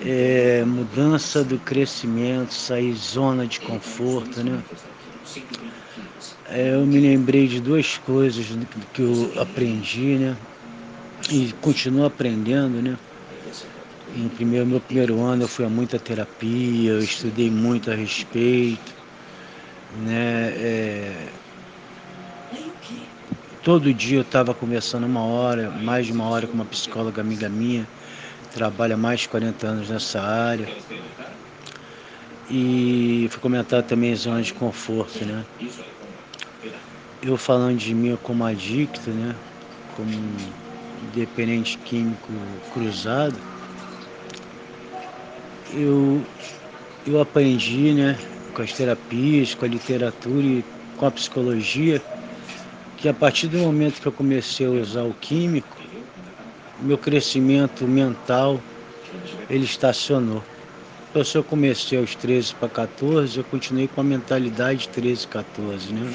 é, mudança do crescimento, sair zona de conforto, né? É, eu me lembrei de duas coisas que eu aprendi, né? E continuo aprendendo, né? Em primeiro, meu primeiro ano eu fui a muita terapia, eu estudei muito a respeito, né? É, todo dia eu estava conversando uma hora, mais de uma hora com uma psicóloga amiga minha, trabalha mais de 40 anos nessa área. E fui comentar também zona de conforto, né? Eu falando de mim como adicto, né? Como dependente químico cruzado, eu, eu aprendi, né? Com as terapias, com a literatura e com a psicologia, que a partir do momento que eu comecei a usar o químico, meu crescimento mental ele estacionou. Então, se eu comecei aos 13 para 14, eu continuei com a mentalidade 13, 14, né?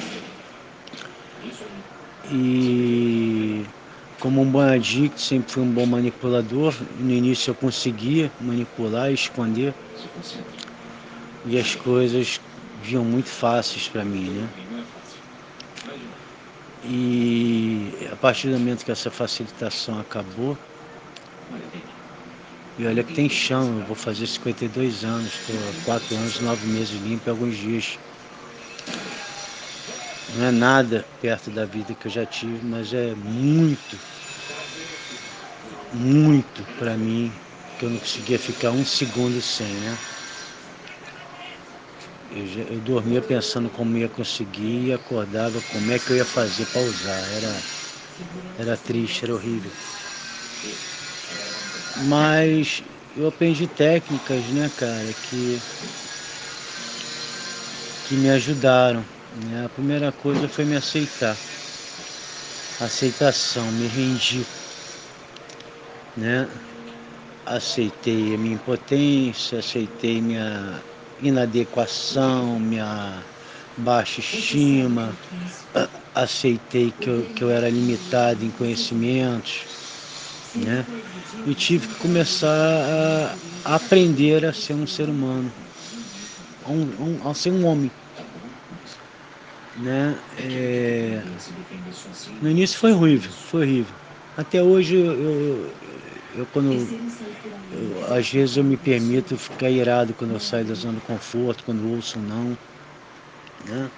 E como um bom adicto, sempre fui um bom manipulador. No início eu conseguia manipular, esconder. E as coisas vinham muito fáceis para mim, né? E a partir do momento que essa facilitação acabou, e olha que tem chão, eu vou fazer 52 anos, estou 4 anos, 9 meses limpo alguns dias. Não é nada perto da vida que eu já tive, mas é muito, muito para mim, que eu não conseguia ficar um segundo sem, né? Eu, eu dormia pensando como ia conseguir e acordava como é que eu ia fazer para usar. Era, era triste, era horrível. Mas eu aprendi técnicas, né, cara, que, que me ajudaram. Né? A primeira coisa foi me aceitar. Aceitação, me rendi. Né? Aceitei a minha impotência, aceitei minha inadequação, minha baixa estima, aceitei que eu, que eu era limitado em conhecimentos, né? E tive que começar a aprender a ser um ser humano, a, um, a ser um homem. Né? É... No início foi horrível, foi horrível. Até hoje eu, eu, eu quando eu, às vezes eu me permito ficar irado quando eu saio da zona de conforto, quando ouço um não. Né?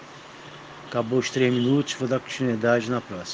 Acabou os três minutos, vou dar continuidade na próxima.